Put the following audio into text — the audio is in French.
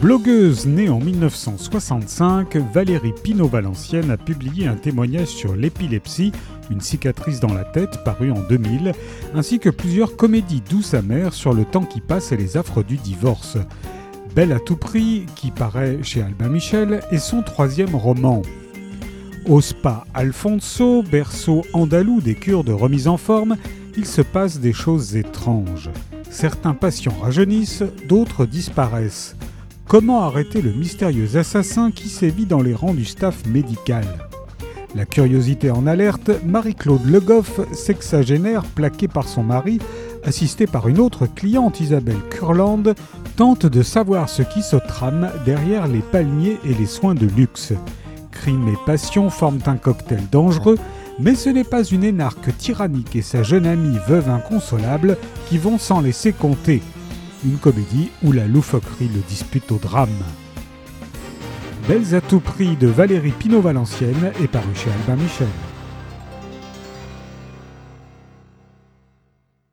Blogueuse née en 1965, Valérie Pinault-Valencienne a publié un témoignage sur l'épilepsie, une cicatrice dans la tête, paru en 2000, ainsi que plusieurs comédies douces amères sur le temps qui passe et les affres du divorce. Belle à tout prix, qui paraît chez Albin Michel, est son troisième roman. Au spa Alfonso, berceau andalou des cures de remise en forme, il se passe des choses étranges. Certains patients rajeunissent, d'autres disparaissent. Comment arrêter le mystérieux assassin qui sévit dans les rangs du staff médical? La curiosité en alerte, Marie-Claude Legoff, sexagénaire plaquée par son mari, assistée par une autre cliente Isabelle Curland, tente de savoir ce qui se trame derrière les palmiers et les soins de luxe. Crime et passion forment un cocktail dangereux, mais ce n'est pas une énarque tyrannique et sa jeune amie veuve inconsolable qui vont s'en laisser compter une comédie où la loufoquerie le dispute au drame. Belles à tout prix de Valérie Pinault-Valencienne est paru chez Albin Michel.